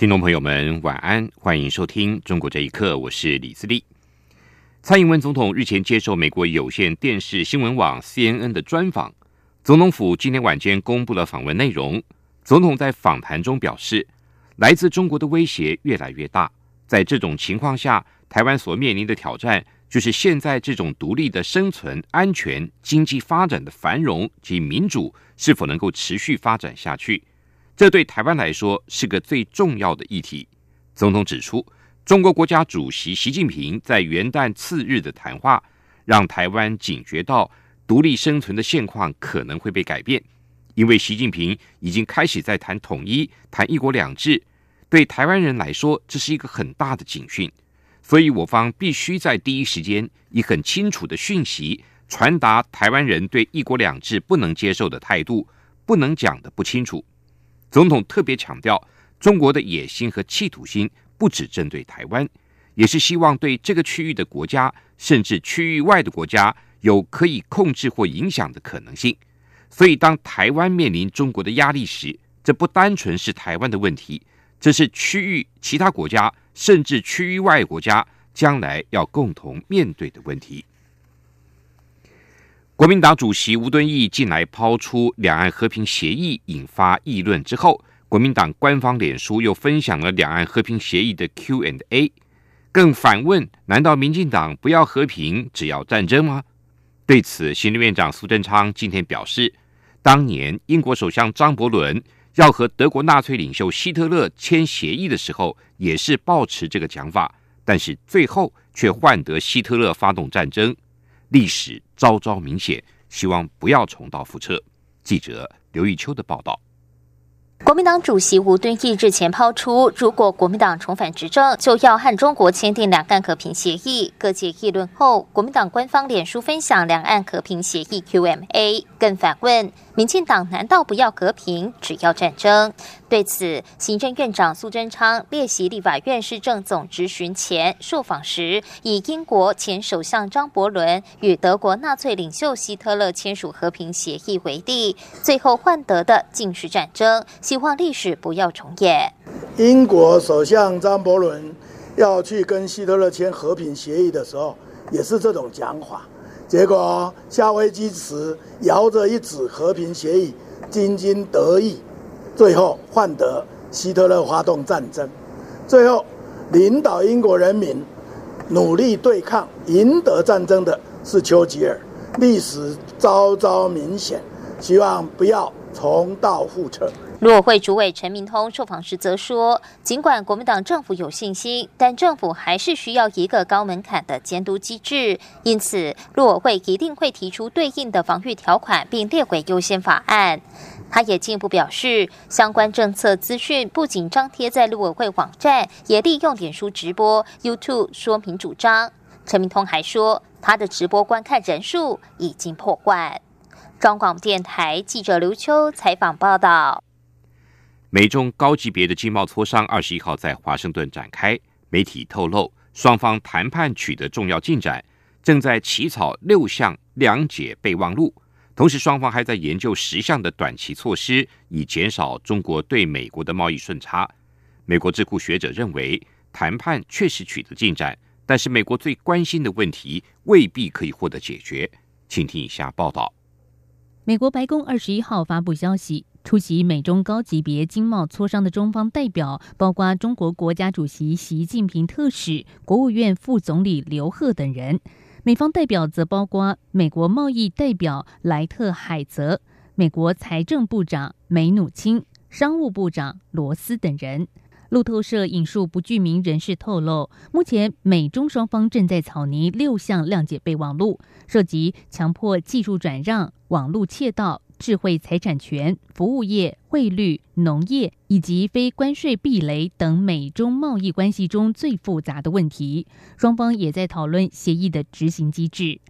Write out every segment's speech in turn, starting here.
听众朋友们，晚安，欢迎收听《中国这一刻》，我是李自立。蔡英文总统日前接受美国有线电视新闻网 CNN 的专访，总统府今天晚间公布了访问内容。总统在访谈中表示，来自中国的威胁越来越大，在这种情况下，台湾所面临的挑战就是现在这种独立的生存、安全、经济发展的繁荣及民主是否能够持续发展下去。这对台湾来说是个最重要的议题。总统指出，中国国家主席习近平在元旦次日的谈话，让台湾警觉到独立生存的现况可能会被改变，因为习近平已经开始在谈统一、谈一国两制。对台湾人来说，这是一个很大的警讯。所以，我方必须在第一时间以很清楚的讯息传达台湾人对一国两制不能接受的态度，不能讲的不清楚。总统特别强调，中国的野心和企图心不只针对台湾，也是希望对这个区域的国家，甚至区域外的国家有可以控制或影响的可能性。所以，当台湾面临中国的压力时，这不单纯是台湾的问题，这是区域其他国家，甚至区域外国家将来要共同面对的问题。国民党主席吴敦义近来抛出两岸和平协议，引发议论之后，国民党官方脸书又分享了两岸和平协议的 Q and A，更反问：难道民进党不要和平，只要战争吗？对此，行政院长苏贞昌今天表示，当年英国首相张伯伦要和德国纳粹领袖希特勒签协议的时候，也是抱持这个讲法，但是最后却换得希特勒发动战争。历史昭昭明显，希望不要重蹈覆辙。记者刘玉秋的报道。国民党主席吴敦义日前抛出，如果国民党重返执政，就要和中国签订两岸和平协议。各界议论后，国民党官方脸书分享两岸和平协议 QMA，更反问：民进党难道不要和平，只要战争？对此，行政院长苏贞昌列席立法院市政总执询前受访时，以英国前首相张伯伦与德国纳粹领袖希特勒签署和平协议为例，最后换得的竟是战争。希望历史不要重演。英国首相张伯伦要去跟希特勒签和平协议的时候，也是这种讲法。结果夏威夷时摇着一纸和平协议，津津得意，最后换得希特勒发动战争。最后领导英国人民努力对抗、赢得战争的是丘吉尔。历史昭昭明显，希望不要重蹈覆辙。陆委会主委陈明通受访时则说，尽管国民党政府有信心，但政府还是需要一个高门槛的监督机制，因此陆委会一定会提出对应的防御条款，并列为优先法案。他也进一步表示，相关政策资讯不仅张贴在陆委会网站，也利用脸书直播、YouTube 说明主张。陈明通还说，他的直播观看人数已经破万。中广电台记者刘秋采访报道。美中高级别的经贸磋商二十一号在华盛顿展开。媒体透露，双方谈判取得重要进展，正在起草六项谅解备忘录。同时，双方还在研究十项的短期措施，以减少中国对美国的贸易顺差。美国智库学者认为，谈判确实取得进展，但是美国最关心的问题未必可以获得解决。请听以下报道。美国白宫二十一号发布消息。出席美中高级别经贸磋商的中方代表，包括中国国家主席习近平特使、国务院副总理刘鹤等人。美方代表则包括美国贸易代表莱特海泽、美国财政部长梅努钦、商务部长罗斯等人。路透社引述不具名人士透露，目前美中双方正在草拟六项谅解备忘录，涉及强迫技术转让、网络窃盗。智慧财产权、服务业、汇率、农业以及非关税壁垒等美中贸易关系中最复杂的问题。双方也在讨论协议的执行机制。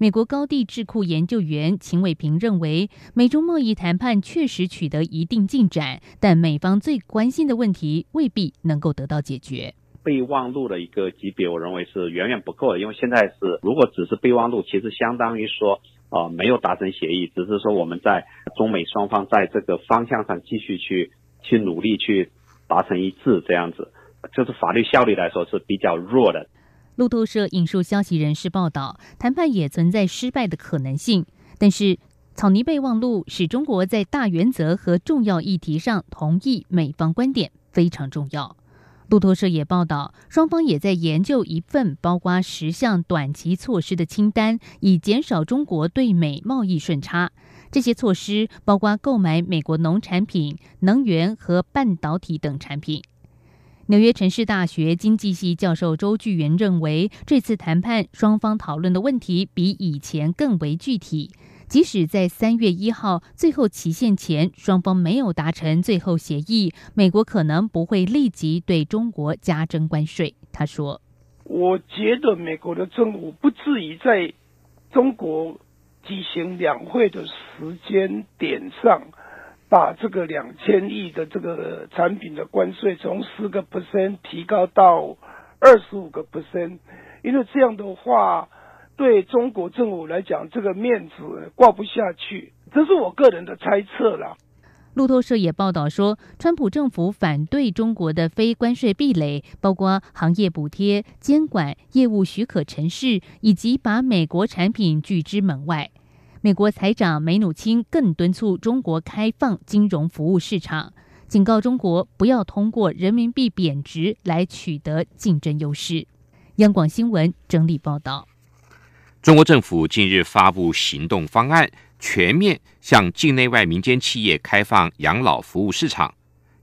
美国高地智库研究员秦伟平认为，美中贸易谈判确实取得一定进展，但美方最关心的问题未必能够得到解决。备忘录的一个级别，我认为是远远不够的，因为现在是如果只是备忘录，其实相当于说啊没有达成协议，只是说我们在中美双方在这个方向上继续去去努力去达成一致，这样子就是法律效力来说是比较弱的。路透社引述消息人士报道，谈判也存在失败的可能性。但是，草拟备忘录使中国在大原则和重要议题上同意美方观点非常重要。路透社也报道，双方也在研究一份包括十项短期措施的清单，以减少中国对美贸易顺差。这些措施包括购买美国农产品、能源和半导体等产品。纽约城市大学经济系教授周巨源认为，这次谈判双方讨论的问题比以前更为具体。即使在三月一号最后期限前，双方没有达成最后协议，美国可能不会立即对中国加征关税。他说：“我觉得美国的政府不至于在中国举行两会的时间点上。”把这个两千亿的这个产品的关税从十个 percent 提高到二十五个 percent，因为这样的话，对中国政府来讲，这个面子挂不下去。这是我个人的猜测啦。路透社也报道说，川普政府反对中国的非关税壁垒，包括行业补贴、监管、业务许可城市，以及把美国产品拒之门外。美国财长梅努钦更敦促中国开放金融服务市场，警告中国不要通过人民币贬值来取得竞争优势。央广新闻整理报道：中国政府近日发布行动方案，全面向境内外民间企业开放养老服务市场。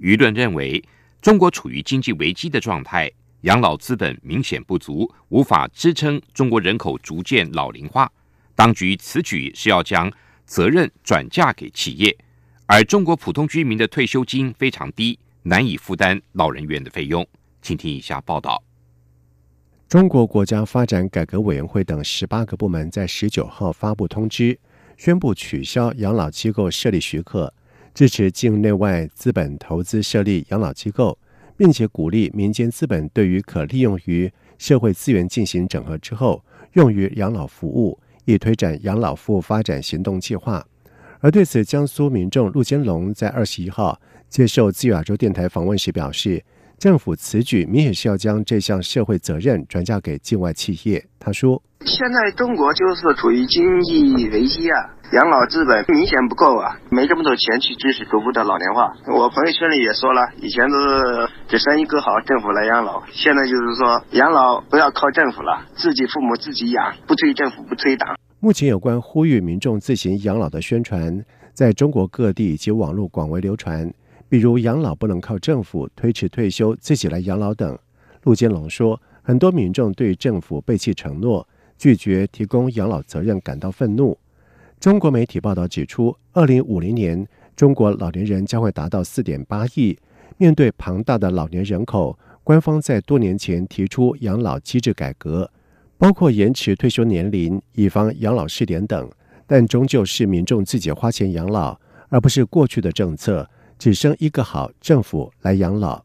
舆论认为，中国处于经济危机的状态，养老资本明显不足，无法支撑中国人口逐渐老龄化。当局此举是要将责任转嫁给企业，而中国普通居民的退休金非常低，难以负担老人院的费用。请听以下报道：中国国家发展改革委员会等十八个部门在十九号发布通知，宣布取消养老机构设立许可，支持境内外资本投资设立养老机构，并且鼓励民间资本对于可利用于社会资源进行整合之后，用于养老服务。以推展养老服务发展行动计划，而对此，江苏民众陆坚龙在二十一号接受自由亚洲电台访问时表示，政府此举明显是要将这项社会责任转嫁给境外企业。他说：“现在中国就是处于经济危机啊。”养老资本明显不够啊，没这么多钱去支持逐步的老龄化。我朋友圈里也说了，以前都是给生意更好，政府来养老，现在就是说养老不要靠政府了，自己父母自己养，不推政府，不推党。目前有关呼吁民众自行养老的宣传，在中国各地以及网络广为流传，比如养老不能靠政府，推迟退休自己来养老等。陆建龙说，很多民众对政府背弃承诺，拒绝提供养老责任感到愤怒。中国媒体报道指出，二零五零年中国老年人将会达到四点八亿。面对庞大的老年人口，官方在多年前提出养老机制改革，包括延迟退休年龄、以防养老试点等，但终究是民众自己花钱养老，而不是过去的政策只生一个好政府来养老。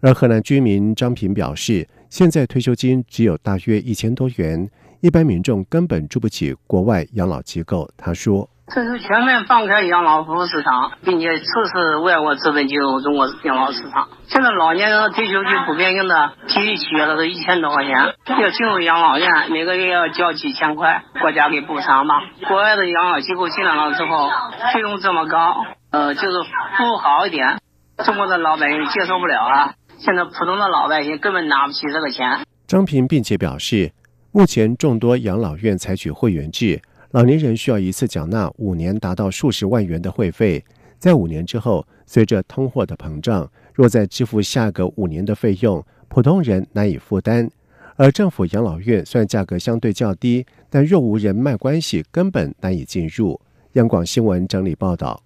而河南居民张平表示，现在退休金只有大约一千多元。一般民众根本住不起国外养老机构，他说：“这是全面放开养老服务市场，并且促使外国资本进入中国养老市场。现在老年人的退休金不变应的，体育企业的都一千多块钱，要进入养老院，每个月要交几千块，国家给补偿吧。国外的养老机构进来了之后，费用这么高，呃，就是服务好一点，中国的老百姓接受不了啊。现在普通的老百姓根本拿不起这个钱。”张平并且表示。目前，众多养老院采取会员制，老年人需要一次缴纳五年达到数十万元的会费。在五年之后，随着通货的膨胀，若再支付下个五年的费用，普通人难以负担。而政府养老院虽然价格相对较低，但若无人脉关系，根本难以进入。央广新闻整理报道。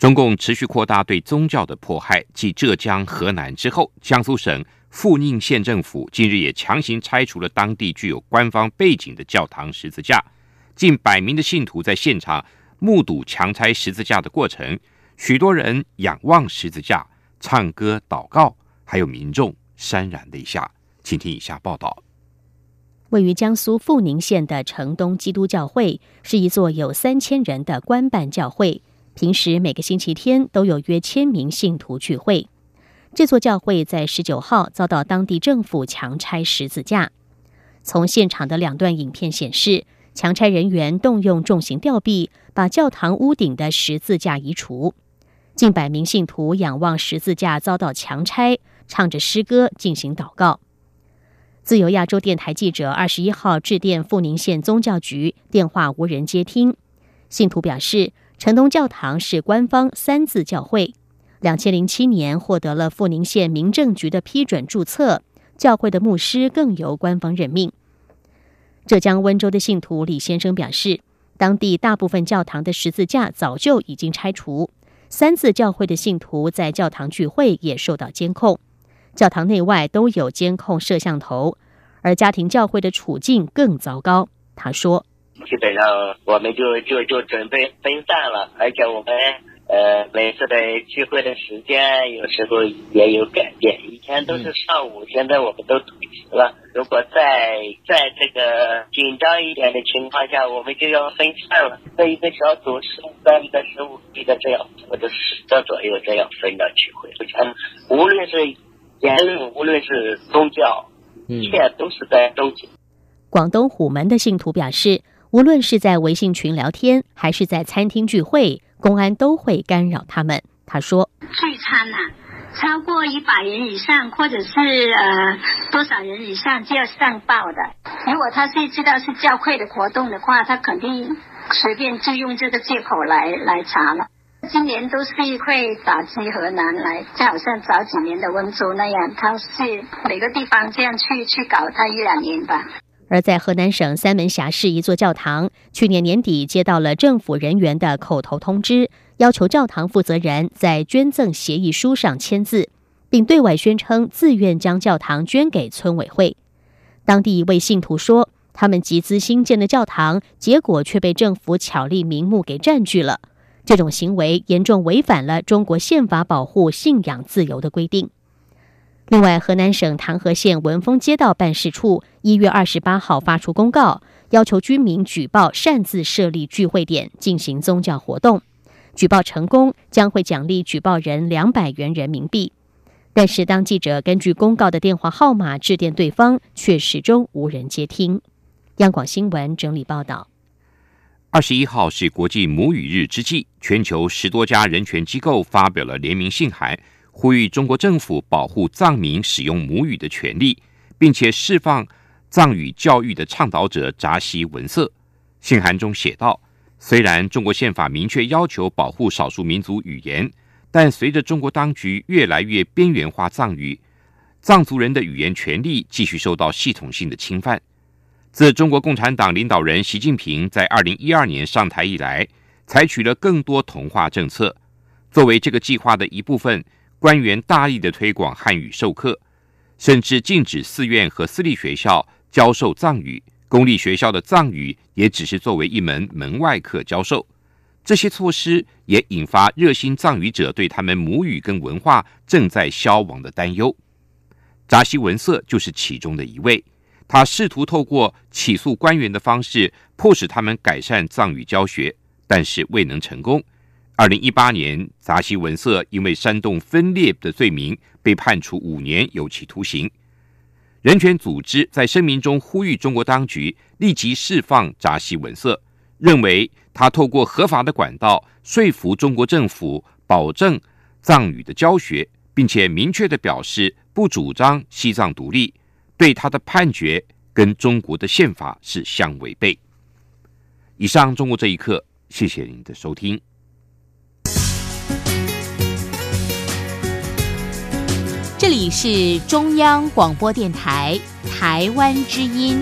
中共持续扩大对宗教的迫害，继浙江、河南之后，江苏省富宁县政府近日也强行拆除了当地具有官方背景的教堂十字架，近百名的信徒在现场目睹强拆十字架的过程，许多人仰望十字架、唱歌、祷告，还有民众潸然泪下。请听以下报道。位于江苏阜宁县的城东基督教会是一座有三千人的官办教会。平时每个星期天都有约千名信徒聚会。这座教会在十九号遭到当地政府强拆十字架。从现场的两段影片显示，强拆人员动用重型吊臂把教堂屋顶的十字架移除。近百名信徒仰望十字架遭到强拆，唱着诗歌进行祷告。自由亚洲电台记者二十一号致电富宁县宗教局，电话无人接听。信徒表示。城东教堂是官方三字教会，两千零七年获得了富宁县民政局的批准注册。教会的牧师更由官方任命。浙江温州的信徒李先生表示，当地大部分教堂的十字架早就已经拆除，三字教会的信徒在教堂聚会也受到监控，教堂内外都有监控摄像头，而家庭教会的处境更糟糕。他说。基本上我们就就就准备分散了，而且我们呃每次的聚会的时间有时候也有改变，以前都是上午，现在我们都推迟了。如果在在这个紧张一点的情况下，我们就要分散了，分一个小组十五个、一个十五一个这样，或者十个左右这样分的聚会。前无论是言论，无论是宗教，一切都是在周紧。广东虎门的信徒表示。无论是在微信群聊天，还是在餐厅聚会，公安都会干扰他们。他说：“聚餐呐，超过一百人以上，或者是呃多少人以上就要上报的。如果他是知道是教会的活动的话，他肯定随便就用这个借口来来查了。今年都是会打击河南来，就好像早几年的温州那样，他是每个地方这样去去搞，他一两年吧。”而在河南省三门峡市一座教堂，去年年底接到了政府人员的口头通知，要求教堂负责人在捐赠协议书上签字，并对外宣称自愿将教堂捐给村委会。当地一位信徒说，他们集资新建的教堂，结果却被政府巧立名目给占据了。这种行为严重违反了中国宪法保护信仰自由的规定。另外，河南省唐河县文峰街道办事处一月二十八号发出公告，要求居民举报擅自设立聚会点进行宗教活动，举报成功将会奖励举报人两百元人民币。但是，当记者根据公告的电话号码致电对方，却始终无人接听。央广新闻整理报道：二十一号是国际母语日之际，全球十多家人权机构发表了联名信函。呼吁中国政府保护藏民使用母语的权利，并且释放藏语教育的倡导者扎西文色。信函中写道：“虽然中国宪法明确要求保护少数民族语言，但随着中国当局越来越边缘化藏语，藏族人的语言权利继续受到系统性的侵犯。自中国共产党领导人习近平在二零一二年上台以来，采取了更多同化政策，作为这个计划的一部分。”官员大力的推广汉语授课，甚至禁止寺院和私立学校教授藏语，公立学校的藏语也只是作为一门门外课教授。这些措施也引发热心藏语者对他们母语跟文化正在消亡的担忧。扎西文色就是其中的一位，他试图透过起诉官员的方式，迫使他们改善藏语教学，但是未能成功。二零一八年，扎西文色因为煽动分裂的罪名被判处五年有期徒刑。人权组织在声明中呼吁中国当局立即释放扎西文色，认为他透过合法的管道说服中国政府保证藏语的教学，并且明确的表示不主张西藏独立，对他的判决跟中国的宪法是相违背。以上，中国这一刻，谢谢您的收听。这里是中央广播电台台湾之音。